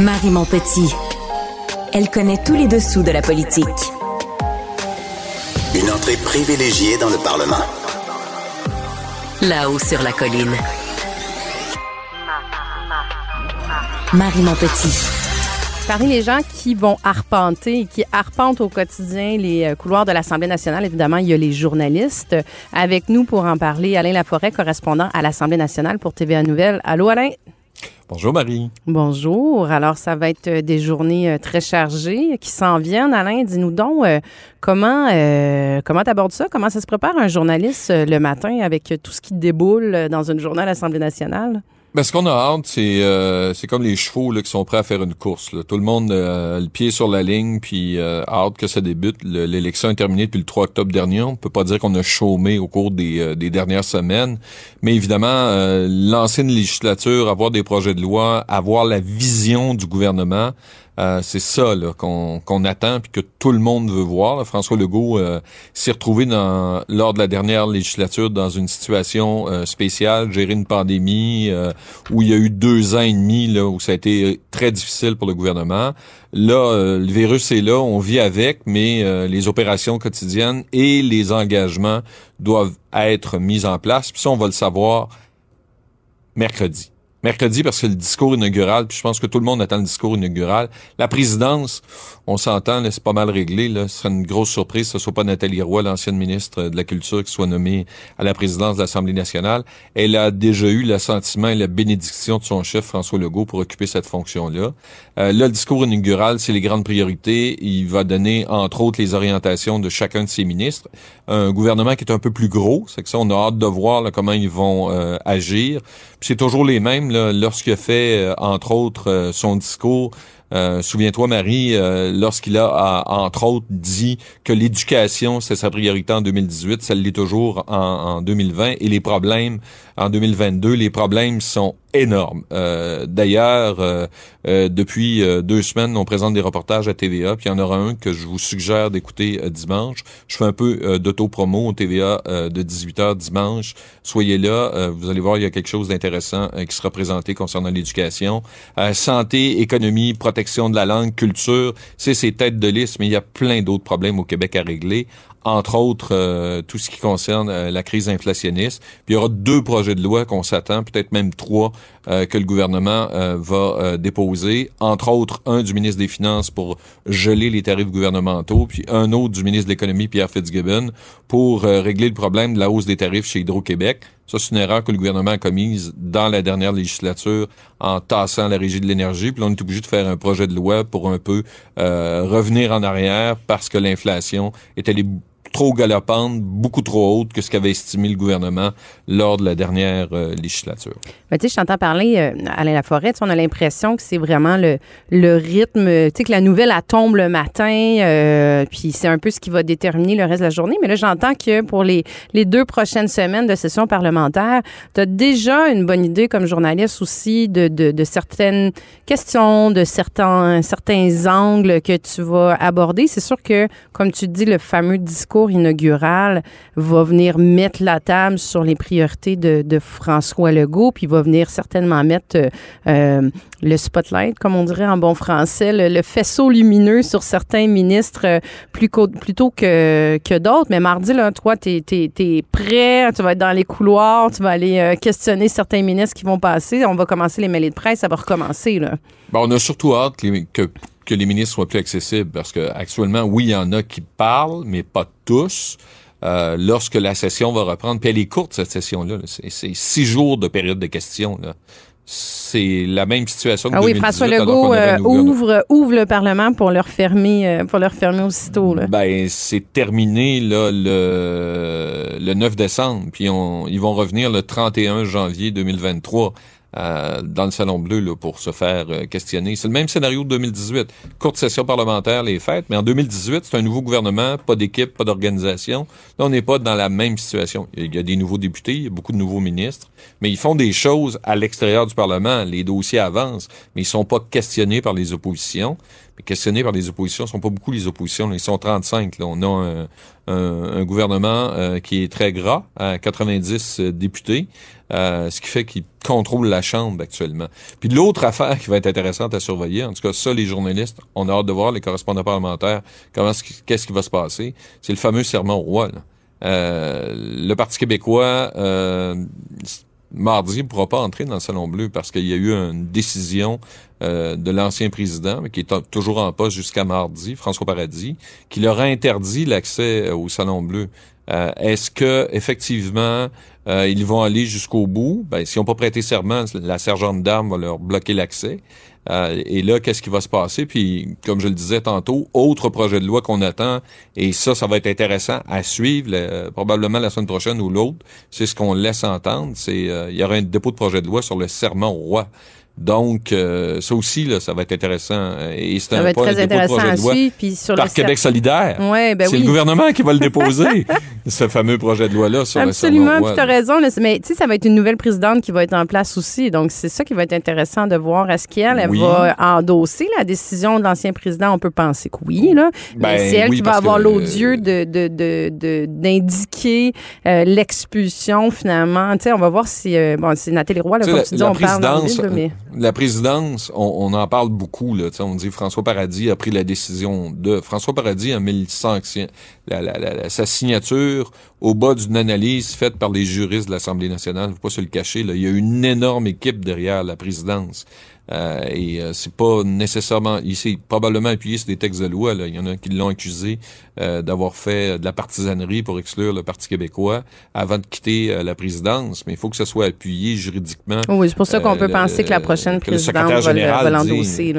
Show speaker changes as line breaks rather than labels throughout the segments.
Marie Montpetit. Elle connaît tous les dessous de la politique.
Une entrée privilégiée dans le Parlement.
Là-haut sur la colline. Marie Montpetit.
Parmi les gens qui vont arpenter et qui arpentent au quotidien les euh, couloirs de l'Assemblée nationale, évidemment, il y a les journalistes. Avec nous pour en parler, Alain Laforêt, correspondant à l'Assemblée nationale pour TVA Nouvelle. Allô, Alain?
Bonjour Marie.
Bonjour. Alors, ça va être euh, des journées euh, très chargées qui s'en viennent. Alain, dis-nous donc comment euh, comment t'abordes ça? Comment ça se prépare un journaliste le matin avec tout ce qui déboule dans une journée à l'Assemblée nationale?
Ben, ce qu'on a hâte, c'est euh, c'est comme les chevaux là, qui sont prêts à faire une course. Là. Tout le monde euh, le pied sur la ligne, puis euh, hâte que ça débute. L'élection est terminée depuis le 3 octobre dernier. On peut pas dire qu'on a chômé au cours des, euh, des dernières semaines, mais évidemment, lancer une législature, avoir des projets de loi, avoir la vision du gouvernement, euh, c'est ça qu'on attend puis que tout le monde veut voir. François Legault euh, s'est retrouvé dans, lors de la dernière législature dans une situation euh, spéciale, gérer une pandémie où il y a eu deux ans et demi là, où ça a été très difficile pour le gouvernement. Là, le virus est là, on vit avec, mais les opérations quotidiennes et les engagements doivent être mis en place. Puis ça, on va le savoir mercredi mercredi parce que le discours inaugural, puis je pense que tout le monde attend le discours inaugural. La présidence, on s'entend, c'est pas mal réglé. Là. Ce serait une grosse surprise que ce soit pas Nathalie Roy, l'ancienne ministre de la Culture, qui soit nommée à la présidence de l'Assemblée nationale. Elle a déjà eu l'assentiment et la bénédiction de son chef, François Legault, pour occuper cette fonction-là. Euh, là, le discours inaugural, c'est les grandes priorités. Il va donner, entre autres, les orientations de chacun de ses ministres. Un gouvernement qui est un peu plus gros, c'est que ça, on a hâte de voir comment ils vont euh, agir. c'est toujours les mêmes lorsqu'il a fait, euh, entre autres, euh, son discours, euh, souviens-toi, Marie, lorsqu'il a, entre autres, dit que l'éducation, c'est sa priorité en 2018, ça l'est toujours en, en, 2020, et les problèmes en 2022, les problèmes sont énorme. Euh, D'ailleurs, euh, euh, depuis euh, deux semaines, on présente des reportages à TVA, puis il y en aura un que je vous suggère d'écouter dimanche. Je fais un peu d'auto-promo au TVA de 18h dimanche. Soyez là, vous allez voir, il y a quelque chose d'intéressant qui sera présenté concernant l'éducation. santé, économie, protection de la langue, culture, c'est ces têtes de liste, mais il y a plein d'autres problèmes au Québec à régler entre autres euh, tout ce qui concerne euh, la crise inflationniste. Puis il y aura deux projets de loi qu'on s'attend, peut-être même trois, euh, que le gouvernement va déposer. Entre autres, un du ministre des Finances pour geler les tarifs gouvernementaux, puis un autre du ministre de l'Économie, Pierre Fitzgibbon, pour régler le problème de la hausse des tarifs chez Hydro-Québec. Ça, c'est une erreur que le gouvernement a commise dans la dernière législature en tassant la régie de l'énergie. Puis là, on est obligé de faire un projet de loi pour un peu revenir en arrière parce que l'inflation est allée trop galopante, beaucoup trop haute que ce qu'avait estimé le gouvernement lors de la dernière euh, législature.
Ben, tu sais, je t'entends parler, euh, Alain Laforêt, on a l'impression que c'est vraiment le, le rythme, tu sais, que la nouvelle, elle tombe le matin, euh, puis c'est un peu ce qui va déterminer le reste de la journée. Mais là, j'entends que pour les, les deux prochaines semaines de session parlementaire, tu as déjà une bonne idée comme journaliste aussi de, de, de certaines questions, de certains, certains angles que tu vas aborder. C'est sûr que, comme tu dis, le fameux discours inaugural va venir mettre la table sur les priorités de, François Legault, puis va venir certainement mettre euh, euh, le spotlight, comme on dirait en bon français, le, faisceau lumineux sur certains ministres euh, plus plutôt que, que d'autres. Mais mardi, là, toi, tu es, prêt, tu vas être dans les couloirs, tu vas aller questionner certains ministres qui vont passer. On va commencer les mêlés de presse, ça va recommencer. Là.
Ben, on a surtout hâte que, que les ministres soient plus accessibles parce que actuellement, oui, il y en a qui parlent, mais pas tous. Euh, lorsque la session va reprendre, puis elle est courte cette session-là, c'est six jours de période de questions. Là c'est la même situation que ah oui,
François Legault euh, ouvre, ouvre le Parlement pour leur fermer, euh, pour aussitôt. Là.
Ben, c'est terminé là, le, le 9 décembre, puis on, ils vont revenir le 31 janvier 2023. Euh, dans le Salon Bleu là, pour se faire euh, questionner. C'est le même scénario de 2018. Courte session parlementaire, les fêtes, mais en 2018, c'est un nouveau gouvernement, pas d'équipe, pas d'organisation. Là, on n'est pas dans la même situation. Il y a des nouveaux députés, il y a beaucoup de nouveaux ministres, mais ils font des choses à l'extérieur du Parlement. Les dossiers avancent, mais ils sont pas questionnés par les oppositions. Questionnés par les oppositions, ce sont pas beaucoup les oppositions. Ils sont 35. Là. On a un, un- un gouvernement euh, qui est très gras, à 90 députés, euh, ce qui fait qu'il contrôle la Chambre actuellement. Puis l'autre affaire qui va être intéressante à surveiller, en tout cas ça, les journalistes, on a hâte de voir, les correspondants parlementaires, comment qu'est-ce qui va se passer. C'est le fameux serment au roi. là. Euh, le Parti québécois, euh, mardi, ne pourra pas entrer dans le Salon Bleu parce qu'il y a eu une décision euh, de l'ancien président, mais qui est toujours en poste jusqu'à mardi, François Paradis, qui leur a interdit l'accès euh, au Salon Bleu. Euh, Est-ce que effectivement euh, ils vont aller jusqu'au bout Ben, s'ils n'ont pas prêté serment, la sergente d'armes va leur bloquer l'accès. Euh, et là, qu'est-ce qui va se passer? Puis, comme je le disais tantôt, autre projet de loi qu'on attend, et ça, ça va être intéressant à suivre, le- probablement la semaine prochaine ou l'autre, c'est ce qu'on laisse entendre, c'est euh, il y aura un dépôt de projet de loi sur le serment au roi. Donc, euh, ça aussi, là, ça va être intéressant. Et c'est un projet de loi
suivre. Puis sur
par
le
Québec solidaire.
Ouais, ben
c'est
oui.
le gouvernement qui va le déposer, ce fameux projet de loi-là sur le
Absolument,
roi.
tu as raison. là, mais tu sais, ça va être une nouvelle présidente qui va être en place aussi. Donc, c'est ça qui va être intéressant de voir. Est-ce qu'elle elle
Oui.
va endosser la décision de l'ancien président? On peut penser que oui, là. mais
Ben
c'est elle
oui,
qui va avoir l'odieux de, de, d'indiquer euh, l'expulsion, finalement. Tu sais, on va voir si... euh, bon, c'est Nathalie Roy, là, comme tu dis, on parle mais...
la présidence, on, on en parle beaucoup. Là, on dit François Paradis a pris la décision de. François Paradis a mis la- la- la- sa signature au bas d'une analyse faite par les juristes de l'Assemblée nationale. Faut pas se le cacher. Là. Il y a une énorme équipe derrière la présidence. Euh, et euh, c'est pas nécessairement. Il s'est probablement appuyé sur des textes de loi. Là. Il y en a qui l'ont accusé euh, d'avoir fait de la partisanerie pour exclure le Parti québécois avant de quitter euh, la présidence. Mais il faut que ça soit appuyé juridiquement.
Oui, c'est pour ça qu'on
Euh,
peut penser que la prochaine présidente va, l'endosser.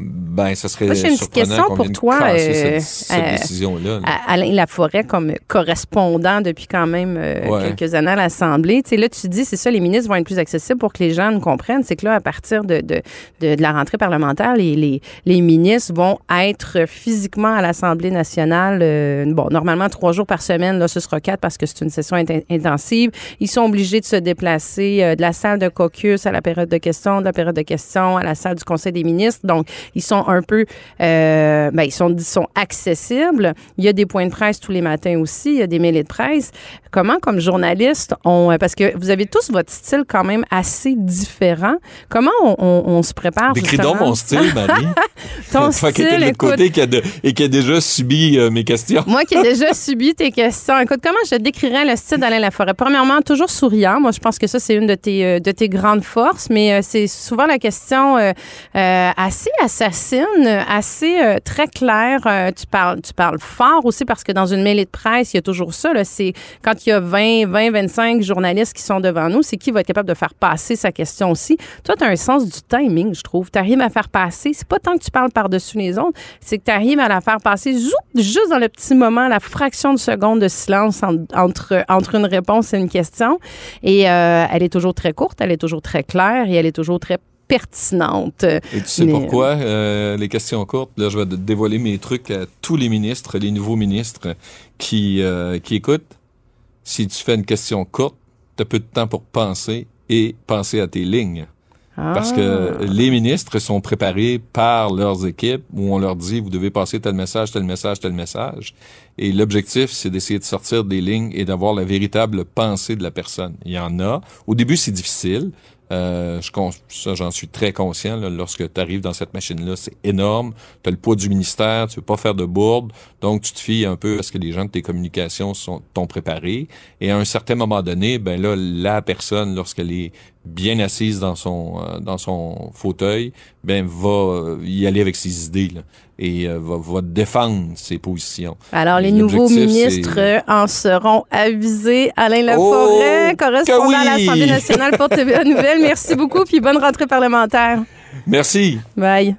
Ben, ça serait
Moi, j'ai une petite question pour toi, euh,
cette, cette
euh,
là.
à Alain Laforêt comme correspondant depuis quand même euh,
Ouais.
quelques années à l'Assemblée. Tu sais, là, tu dis, c'est ça, les ministres vont être plus accessibles pour que les gens nous comprennent. C'est que là, à partir de, de, de, de la rentrée parlementaire, les, les, les ministres vont être physiquement à l'Assemblée nationale. euh, bon, normalement, trois jours par semaine. Là, ce sera quatre parce que c'est une session int- intensive. Ils sont obligés de se déplacer euh, de la salle de caucus à la période de questions, de la période de questions à la salle du Conseil des ministres. Donc, ils sont un peu, euh, ben, ils sont, ils sont accessibles. Il y a des points de presse tous les matins aussi. Il y a des mêlées de presse. Comment, comme journaliste, on, parce que vous avez tous votre style quand même assez différent. Comment on, on- on se prépare
Décris donc mon style, Marie.
Ton
qui
style,
de
écoute.
côté qui a de- et qui a déjà subi euh, mes questions.
Moi qui ai déjà subi tes questions, écoute, comment je décrirais le style d'Alain Laforêt? Premièrement, toujours souriant. Moi, je pense que ça, c'est une de tes, euh, de tes grandes forces, mais euh, c'est souvent la question euh, euh, assez assassine, assez euh, très claire. Euh, tu, parles, tu parles fort aussi parce que dans une mêlée de presse, il y a toujours ça. C'est quand il y a 20, 20, 25 journalistes qui sont devant nous, c'est qui va être capable de faire passer sa question aussi. Toi, tu as un sens du timing, je trouve. Tu arrives à faire passer. C'est pas tant que tu parles par-dessus les autres, c'est que tu arrives à la faire passer juste dans le petit moment, la fraction de seconde de silence en- entre, entre une réponse et une question. Et euh, elle est toujours très courte, elle est toujours très claire et elle est toujours très pertinente.
Et tu sais
Mais-
pourquoi? Euh, les questions courtes, là, je vais dévoiler mes trucs à tous les ministres, les nouveaux ministres qui, euh, qui écoutent. Si tu fais une question courte, tu as peu de temps pour penser et penser à tes lignes. Parce que
Ah.
les ministres sont préparés par leurs équipes où on leur dit vous devez passer tel message, tel message, tel message. Et l'objectif, c'est d'essayer de sortir des lignes et d'avoir la véritable pensée de la personne. Il y en a. Au début, c'est difficile. Euh, je, ça, j'en suis très conscient. là. lorsque tu arrives dans cette machine-là, c'est énorme. Tu as le poids du ministère, tu veux pas faire de bourde. Donc, tu te fies un peu à ce que les gens de tes communications sont, t'ont préparé. Et à un certain moment donné, ben là, la personne, lorsqu'elle est bien assise dans son euh, dans son fauteuil, ben va euh, y aller avec ses idées là, et euh, va, va défendre ses positions. Et
nouveaux ministres en seront avisés. Alain Laforêt,
Oh,
correspondant
que
à l'Assemblée nationale pour TVA Nouvelle. Merci beaucoup, puis bonne rentrée parlementaire.
Merci.
Bye.